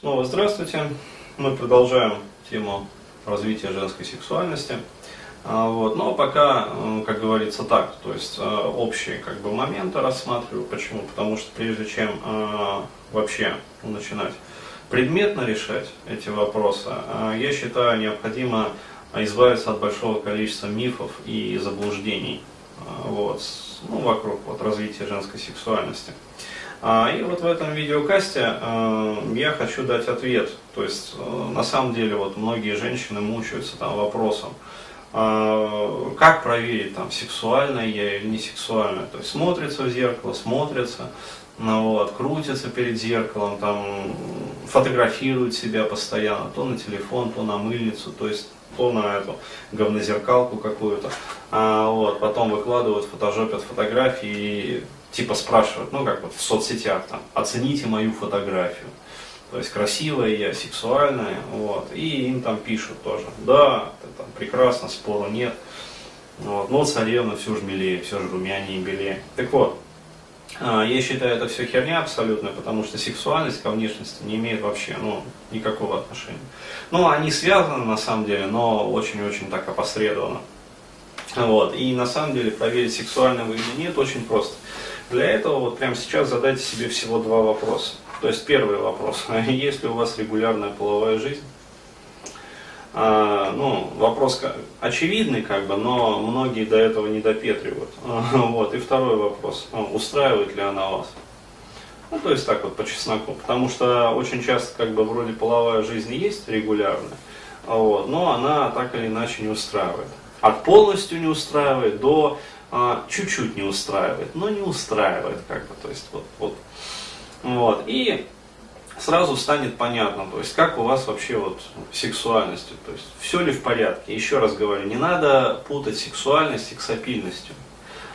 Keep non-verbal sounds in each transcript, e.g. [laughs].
Снова здравствуйте. Мы продолжаем тему развития женской сексуальности. А, вот. Но пока, как говорится, так, то есть а, общие как бы, моменты рассматриваю. Почему? Потому что прежде чем а, вообще начинать предметно решать эти вопросы, я считаю необходимо избавиться от большого количества мифов и заблуждений вот, ну, вокруг вот, развития женской сексуальности. А, и вот в этом видеокасте э, я хочу дать ответ. То есть, э, на самом деле, вот многие женщины мучаются там вопросом, а, как проверить, там, сексуальная я или не сексуальная. То есть, смотрится в зеркало, смотрится, ну, вот, крутится перед зеркалом, там, фотографирует себя постоянно, то на телефон, то на мыльницу, то есть то на эту говнозеркалку какую-то. А, вот, потом выкладывают, фотожопят фотографии и типа спрашивают, ну как вот в соцсетях там, оцените мою фотографию. То есть красивая я, сексуальная, вот, и им там пишут тоже, да, это там прекрасно, спору нет. Вот, но царевна все же милее, все же румянее и белее. Так вот, а, я считаю, это все херня абсолютно, потому что сексуальность ко внешности не имеет вообще ну, никакого отношения. Ну, они связаны на самом деле, но очень-очень так опосредованно. Вот. И на самом деле проверить, сексуально вы или нет, очень просто. Для этого вот прямо сейчас задайте себе всего два вопроса. То есть первый вопрос, [laughs] есть ли у вас регулярная половая жизнь? А, ну, вопрос очевидный, как бы, но многие до этого не допетривают. [laughs] Вот. И второй вопрос, а, устраивает ли она вас? Ну, то есть так вот по чесноку. Потому что очень часто как бы вроде половая жизнь есть регулярная, вот, но она так или иначе не устраивает. От полностью не устраивает до а, чуть-чуть не устраивает, но не устраивает как бы, то есть вот, вот. Вот. И сразу станет понятно, то есть как у вас вообще вот сексуальностью, то есть все ли в порядке. Еще раз говорю, не надо путать сексуальность с сексапильностью.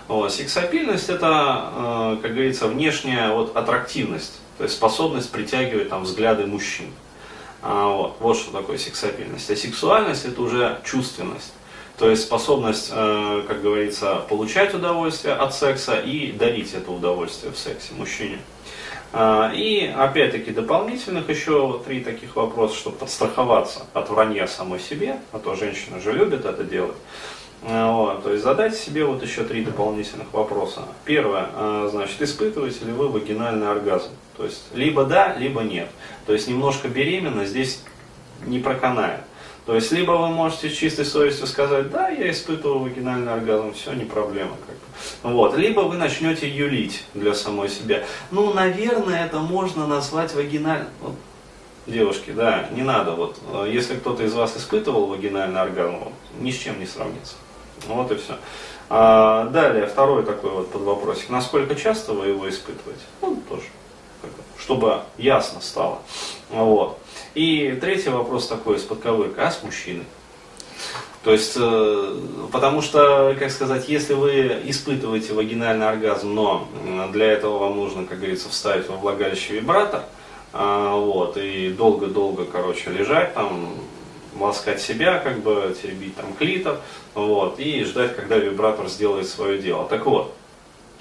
Вот. Сексапильность это, э, как говорится, внешняя вот, аттрактивность, то есть способность притягивать там, взгляды мужчин. А, вот. вот что такое сексапильность. А сексуальность это уже чувственность. То есть способность, э, как говорится, получать удовольствие от секса и дарить это удовольствие в сексе мужчине. А, и опять-таки дополнительных еще три таких вопроса, чтобы подстраховаться от вранья самой себе, а то женщина же любит это делать. А, вот, то есть задать себе вот еще три дополнительных вопроса. Первое, значит, испытываете ли вы вагинальный оргазм? То есть либо да, либо нет. То есть немножко беременна здесь не проканает. То есть, либо вы можете чистой совестью сказать, да, я испытывал вагинальный оргазм, все, не проблема. Как бы. вот. Либо вы начнете юлить для самой себя. Ну, наверное, это можно назвать вагинальным. Вот, девушки, да, не надо. Вот, если кто-то из вас испытывал вагинальный оргазм, вот, ни с чем не сравнится. Вот и все. А, далее, второй такой вот под вопросик. Насколько часто вы его испытываете? Ну, тоже. Чтобы ясно стало. Вот. И третий вопрос такой из подковырка, а с мужчиной? То есть, э, потому что, как сказать, если вы испытываете вагинальный оргазм, но для этого вам нужно, как говорится, вставить во влагалище вибратор, а, вот, и долго-долго, короче, лежать там, ласкать себя, как бы, теребить там клитор, вот, и ждать, когда вибратор сделает свое дело. Так вот,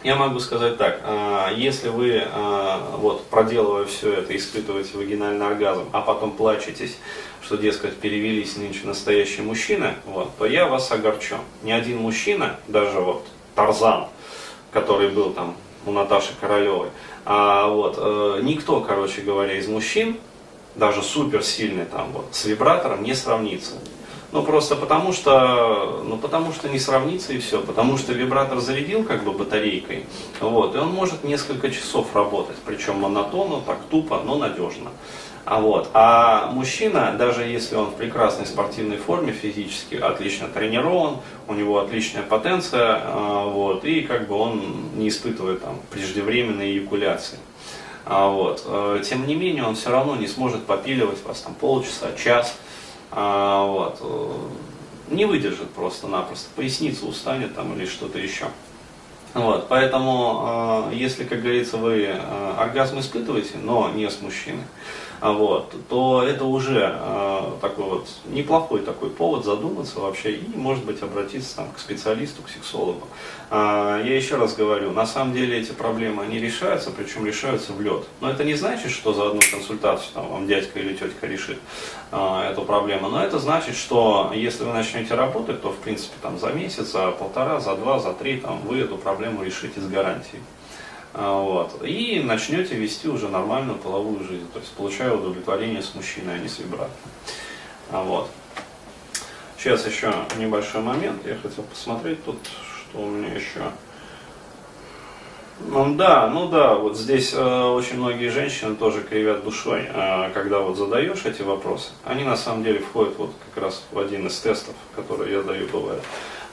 я могу сказать так, а, если вы, а, вот, проделывая все это, испытываете вагинальный оргазм, а потом плачетесь, что, дескать, перевелись нынче настоящие мужчины, вот, то я вас огорчу. Ни один мужчина, даже вот Тарзан, который был там у Наташи Королевой, а, вот, э, никто, короче говоря, из мужчин, даже суперсильный там вот, с вибратором не сравнится. Ну, просто потому что, ну, потому что не сравнится и все. Потому что вибратор зарядил как бы батарейкой, вот, и он может несколько часов работать, причем монотонно, так тупо, но надежно. А, вот. а мужчина, даже если он в прекрасной спортивной форме физически, отлично тренирован, у него отличная потенция, а, вот, и как бы он не испытывает там, преждевременной эякуляции. А, вот. Э, тем не менее, он все равно не сможет попиливать вас там полчаса, час, а, вот, э, не выдержит просто-напросто, поясница устанет там или что-то еще. Вот, поэтому, э, если, как говорится, вы э, оргазм испытываете, но не с мужчиной, а вот, то это уже э, такой вот неплохой такой повод задуматься вообще и, может быть, обратиться там, к специалисту, к сексологу. Э, я еще раз говорю, на самом деле эти проблемы, они решаются, причем решаются в лед. Но это не значит, что за одну консультацию там, вам дядька или тетка решит эту проблему, но это значит, что если вы начнете работать, то, в принципе, там, за месяц, за полтора, за два, за три, там, вы эту проблему решите с гарантией. А, вот, и начнете вести уже нормальную половую жизнь, то есть получая удовлетворение с мужчиной, а не с вибратором. А, вот. Сейчас еще небольшой момент, я хотел посмотреть тут, что у меня еще. Ну да, ну да, вот здесь э, очень многие женщины тоже кривят душой, э, когда вот задаешь эти вопросы. Они на самом деле входят вот как раз в один из тестов, которые я даю, бывает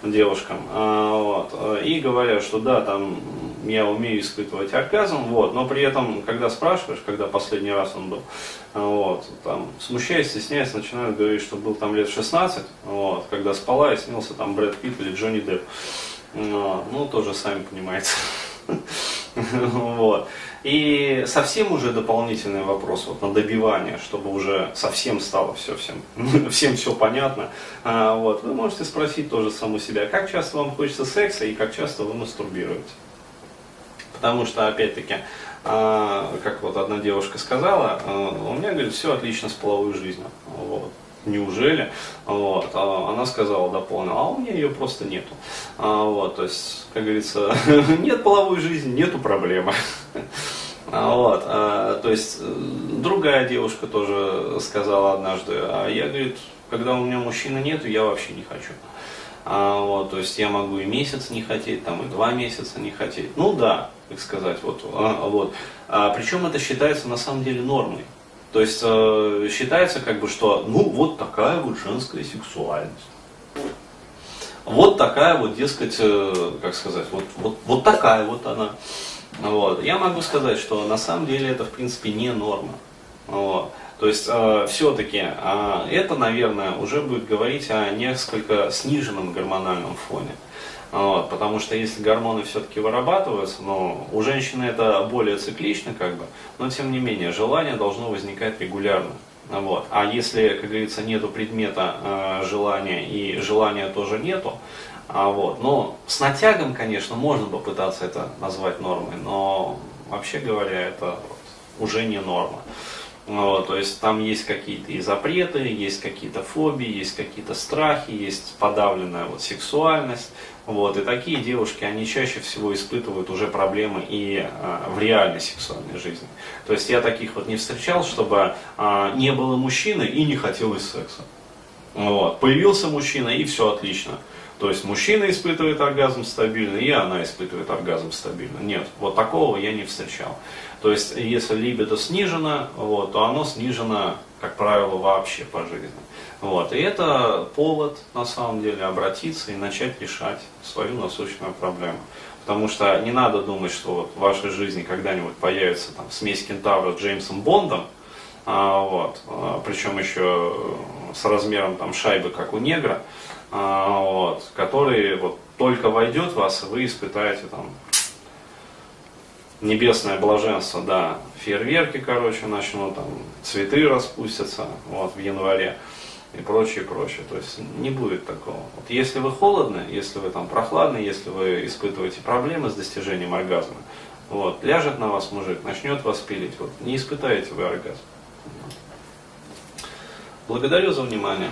девушкам. А, вот, и говорят, что да, там я умею испытывать оргазм, вот, но при этом, когда спрашиваешь, когда последний раз он был, вот, там, смущаясь, стесняясь, начинают говорить, что был там лет 16, вот, когда спала и снился там Брэд Питт или Джонни Депп. Ну, тоже сами понимаете. [laughs] Вот. И совсем уже дополнительный вопрос вот на добивание, чтобы уже совсем стало все всем, [laughs] всем все понятно. А, вот, вы можете спросить тоже саму себя, как часто вам хочется секса и как часто вы мастурбируете. Потому что, опять-таки, а, как вот одна девушка сказала, а, у меня, говорит, все отлично с половой жизнью. Вот неужели? Вот. А она сказала, дополнила, а у меня ее просто нету. А, вот, то есть, как говорится, [laughs] нет половой жизни, нету проблемы. [laughs] А, вот, а, то есть, другая девушка тоже сказала однажды, а я, говорит, когда у меня мужчины нету, я вообще не хочу. А, вот, то есть я могу и месяц не хотеть, там, и два месяца не хотеть. Ну да, так сказать, вот. А, вот. А, причем это считается на самом деле нормой. То есть э, считается как бы, что ну вот такая вот женская сексуальность. Вот такая вот, дескать, э, как сказать, вот, вот, вот такая вот она. Вот. Я могу сказать, что на самом деле это в принципе не норма. Вот. То есть э, все-таки э, это, наверное, уже будет говорить о несколько сниженном гормональном фоне. Вот, потому что если гормоны все-таки вырабатываются, но у женщины это более циклично, как бы, но тем не менее желание должно возникать регулярно. Вот. А если, как говорится, нету предмета э, желания и желания тоже нету, а вот, но с натягом, конечно, можно попытаться это назвать нормой, но вообще говоря, это уже не норма. Вот, то есть там есть какие-то и запреты, есть какие-то фобии, есть какие-то страхи, есть подавленная вот сексуальность. Вот, и такие девушки, они чаще всего испытывают уже проблемы и а, в реальной сексуальной жизни. То есть я таких вот не встречал, чтобы а, не было мужчины и не хотелось секса. Вот, появился мужчина и все отлично. То есть мужчина испытывает оргазм стабильно, и она испытывает оргазм стабильно. Нет, вот такого я не встречал. То есть если либидо снижено, вот, то оно снижено, как правило, вообще по жизни. Вот. И это повод, на самом деле, обратиться и начать решать свою насущную проблему. Потому что не надо думать, что вот в вашей жизни когда-нибудь появится там, смесь кентавра с Джеймсом Бондом, а, вот, а, причем еще с размером там, шайбы, как у негра, а, вот, который вот только войдет в вас, вы испытаете там небесное блаженство, да, фейерверки, короче, начнут, там, цветы распустятся, вот, в январе и прочее, прочее. То есть не будет такого. Вот если вы холодны, если вы там прохладны, если вы испытываете проблемы с достижением оргазма, вот, ляжет на вас мужик, начнет вас пилить, вот, не испытаете вы оргазм. Благодарю за внимание.